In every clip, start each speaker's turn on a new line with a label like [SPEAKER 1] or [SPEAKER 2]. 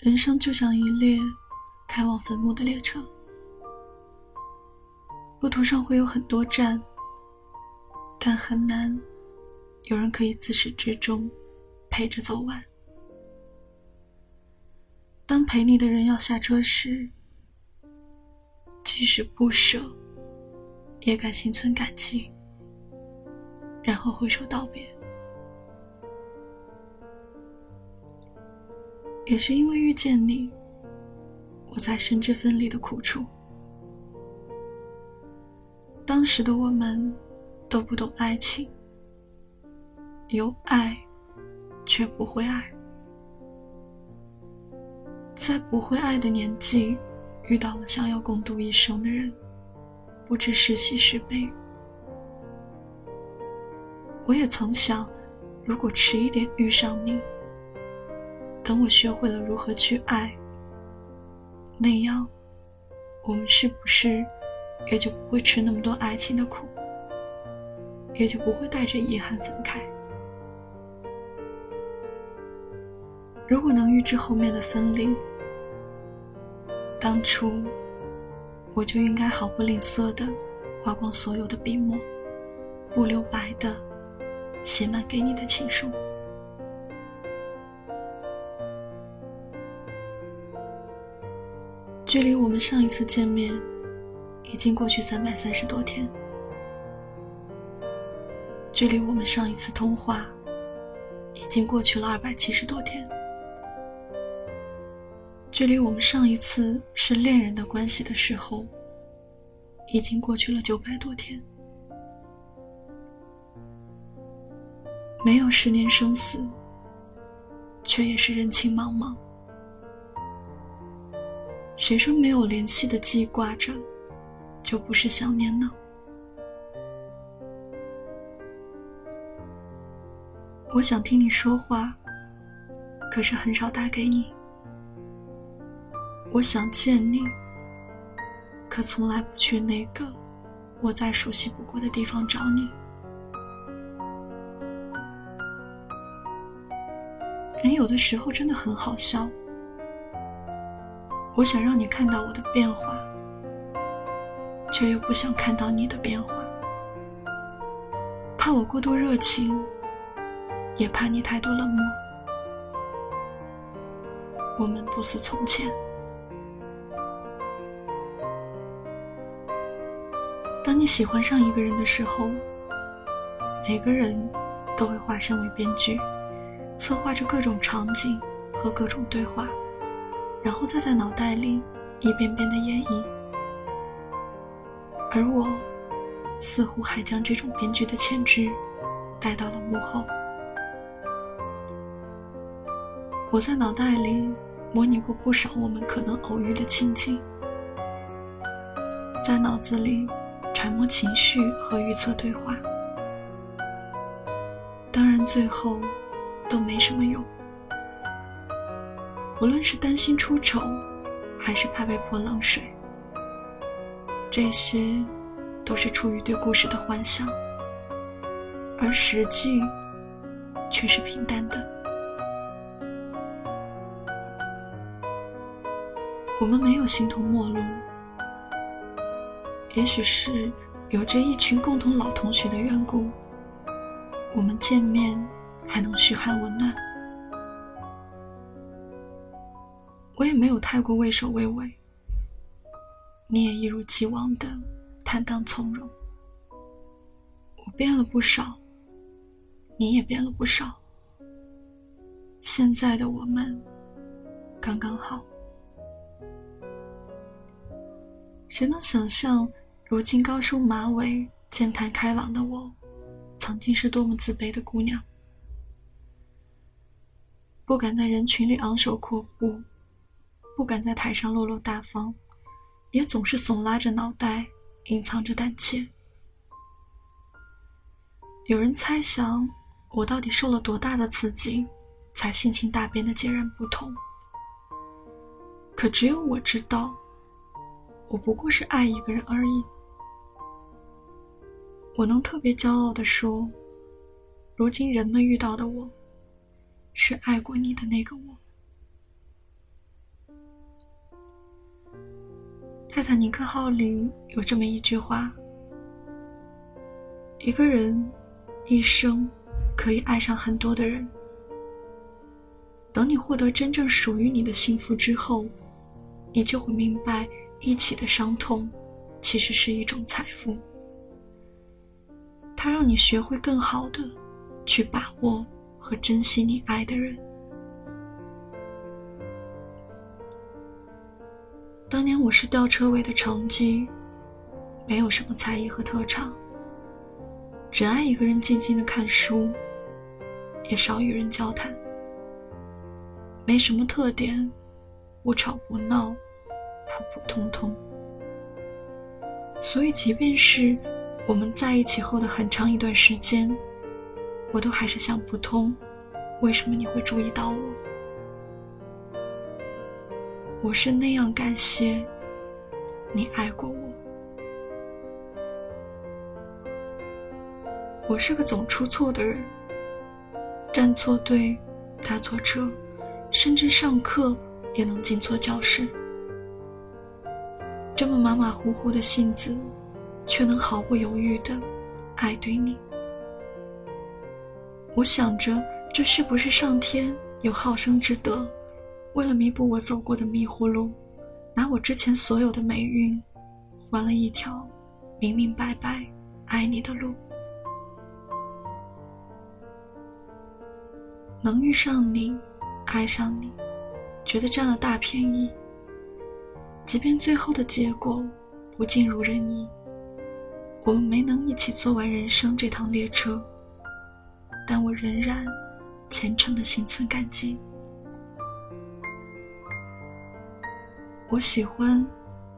[SPEAKER 1] 人生就像一列开往坟墓的列车，路途上会有很多站，但很难有人可以自始至终陪着走完。当陪你的人要下车时，即使不舍，也该心存感激，然后挥手道别。也是因为遇见你，我才深知分离的苦楚。当时的我们都不懂爱情，有爱却不会爱，在不会爱的年纪遇到了想要共度一生的人，不知是喜是悲。我也曾想，如果迟一点遇上你。等我学会了如何去爱，那样，我们是不是也就不会吃那么多爱情的苦，也就不会带着遗憾分开？如果能预知后面的分离，当初我就应该毫不吝啬的花光所有的笔墨，不留白的写满给你的情书。距离我们上一次见面，已经过去三百三十多天。距离我们上一次通话，已经过去了二百七十多天。距离我们上一次是恋人的关系的时候，已经过去了九百多天。没有十年生死，却也是人情茫茫。谁说没有联系的记挂着，就不是想念呢？我想听你说话，可是很少打给你。我想见你，可从来不去那个我再熟悉不过的地方找你。人有的时候真的很好笑。我想让你看到我的变化，却又不想看到你的变化。怕我过度热情，也怕你太多冷漠。我们不似从前。当你喜欢上一个人的时候，每个人都会化身为编剧，策划着各种场景和各种对话。然后再在脑袋里一遍遍的演绎，而我似乎还将这种编剧的潜质带到了幕后。我在脑袋里模拟过不少我们可能偶遇的情景，在脑子里揣摩情绪和预测对话，当然最后都没什么用。无论是担心出丑，还是怕被泼冷水，这些都是出于对故事的幻想，而实际却是平淡的。我们没有形同陌路，也许是有着一群共同老同学的缘故，我们见面还能嘘寒问暖。我也没有太过畏首畏尾，你也一如既往的坦荡从容。我变了不少，你也变了不少。现在的我们刚刚好。谁能想象，如今高梳马尾、健谈开朗的我，曾经是多么自卑的姑娘，不敢在人群里昂首阔步。不敢在台上落落大方，也总是耸拉着脑袋，隐藏着胆怯。有人猜想，我到底受了多大的刺激，才性情大变的截然不同？可只有我知道，我不过是爱一个人而已。我能特别骄傲的说，如今人们遇到的我，是爱过你的那个我。泰坦尼克号里有这么一句话：一个人一生可以爱上很多的人，等你获得真正属于你的幸福之后，你就会明白，一起的伤痛其实是一种财富。它让你学会更好的去把握和珍惜你爱的人。当年我是吊车尾的成绩，没有什么才艺和特长，只爱一个人静静的看书，也少与人交谈，没什么特点，不吵不闹，普普通通。所以，即便是我们在一起后的很长一段时间，我都还是想不通，为什么你会注意到我。我是那样感谢你爱过我。我是个总出错的人，站错队，搭错车，甚至上课也能进错教室。这么马马虎虎的性子，却能毫不犹豫的爱对你。我想着，这是不是上天有好生之德？为了弥补我走过的迷糊路，拿我之前所有的霉运，换了一条明明白白爱你的路。能遇上你，爱上你，觉得占了大便宜。即便最后的结果不尽如人意，我们没能一起坐完人生这趟列车，但我仍然虔诚的心存感激。我喜欢，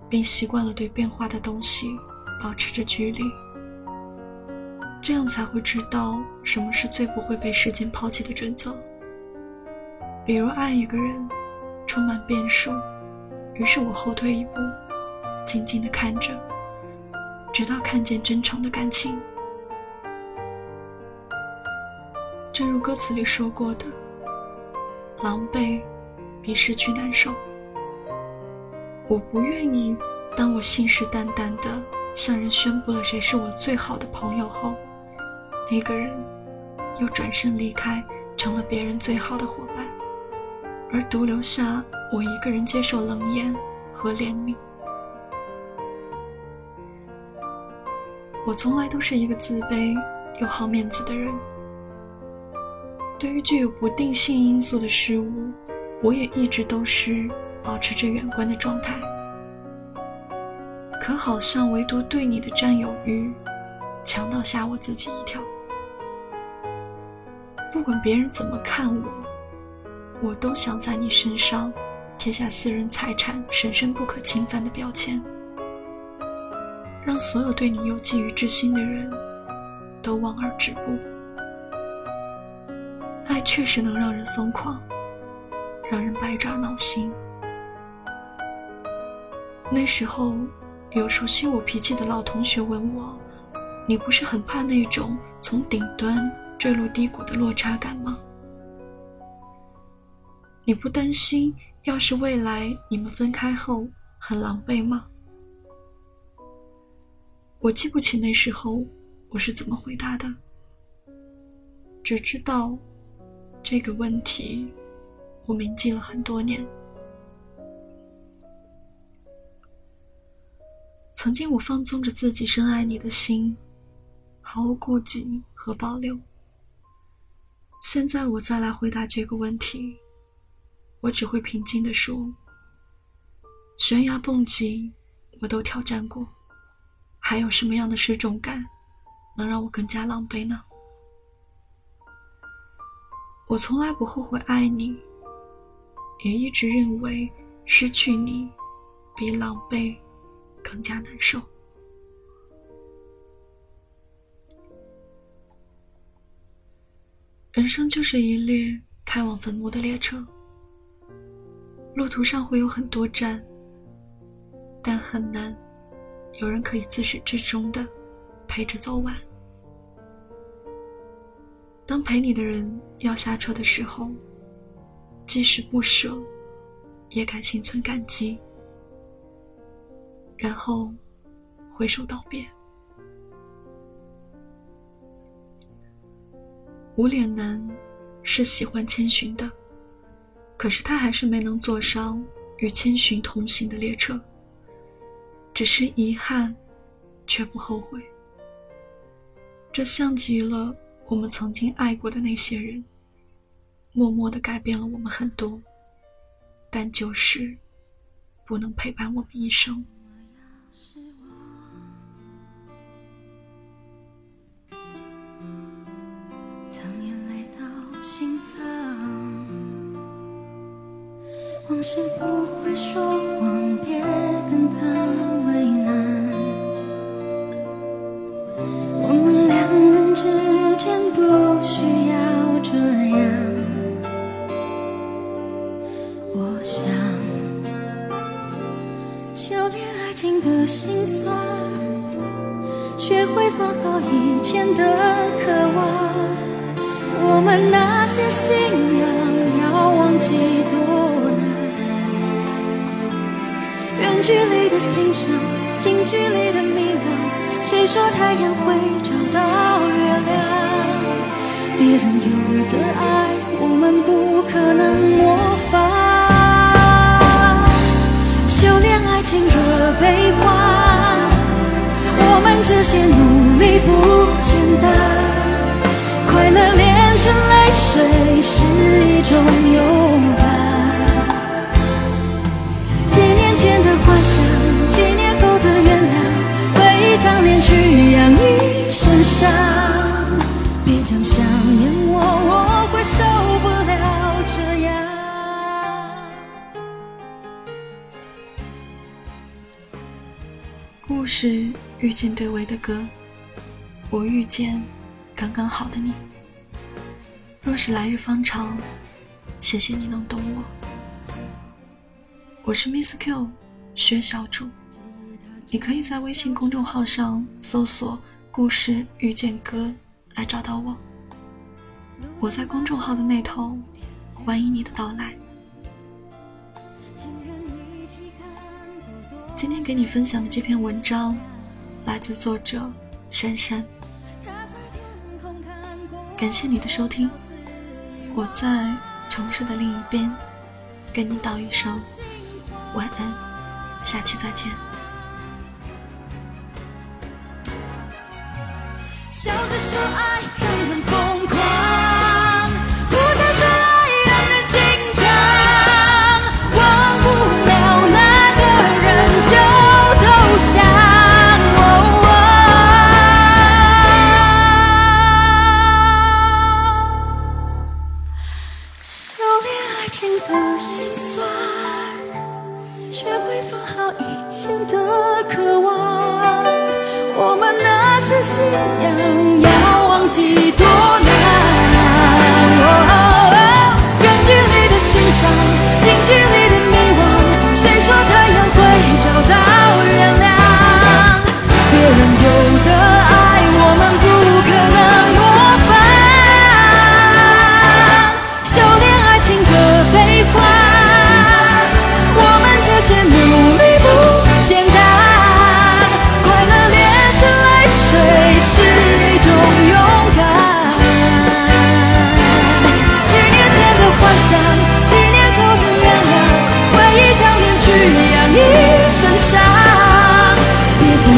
[SPEAKER 1] 并习惯了对变化的东西保持着距离，这样才会知道什么是最不会被时间抛弃的准则。比如爱一个人，充满变数，于是我后退一步，静静的看着，直到看见真诚的感情。正如歌词里说过的：“狼狈比失去难受。”我不愿意，当我信誓旦旦地向人宣布了谁是我最好的朋友后，那个人又转身离开，成了别人最好的伙伴，而独留下我一个人接受冷眼和怜悯。我从来都是一个自卑又好面子的人，对于具有不定性因素的事物，我也一直都是。保持着远观的状态，可好像唯独对你的占有欲强到吓我自己一跳。不管别人怎么看我，我都想在你身上贴下私人财产神圣不可侵犯的标签，让所有对你有觊觎之心的人都望而止步。爱确实能让人疯狂，让人百爪挠心。那时候，有熟悉我脾气的老同学问我：“你不是很怕那种从顶端坠入低谷的落差感吗？你不担心要是未来你们分开后很狼狈吗？”我记不起那时候我是怎么回答的，只知道这个问题我铭记了很多年。曾经我放纵着自己深爱你的心，毫无顾忌和保留。现在我再来回答这个问题，我只会平静地说：悬崖蹦极我都挑战过，还有什么样的失重感能让我更加狼狈呢？我从来不后悔爱你，也一直认为失去你比狼狈。更加难受。人生就是一列开往坟墓的列车，路途上会有很多站，但很难有人可以自始至终的陪着走完。当陪你的人要下车的时候，即使不舍，也该心存感激。然后挥手道别。无脸男是喜欢千寻的，可是他还是没能坐上与千寻同行的列车，只是遗憾，却不后悔。这像极了我们曾经爱过的那些人，默默的改变了我们很多，但就是不能陪伴我们一生。
[SPEAKER 2] 是不会说谎，别跟他为难。我们两人之间不需要这样。我想修炼爱情的心酸，学会放好以前的渴望。我们那些信仰要忘记多距离的欣赏，近距离的迷惘。谁说太阳会找到月亮？别人有的爱，我们不可能模仿。伤，别讲想念我，我会受不了这样。
[SPEAKER 1] 故事遇见对味的歌，我遇见刚刚好的你。若是来日方长，谢谢你能懂我。我是 Miss Q 薛小主。你可以在微信公众号上搜索“故事遇见歌”来找到我。我在公众号的那头，欢迎你的到来。今天给你分享的这篇文章，来自作者珊珊。感谢你的收听，我在城市的另一边，跟你道一声晚安，下期再见。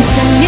[SPEAKER 2] 想要。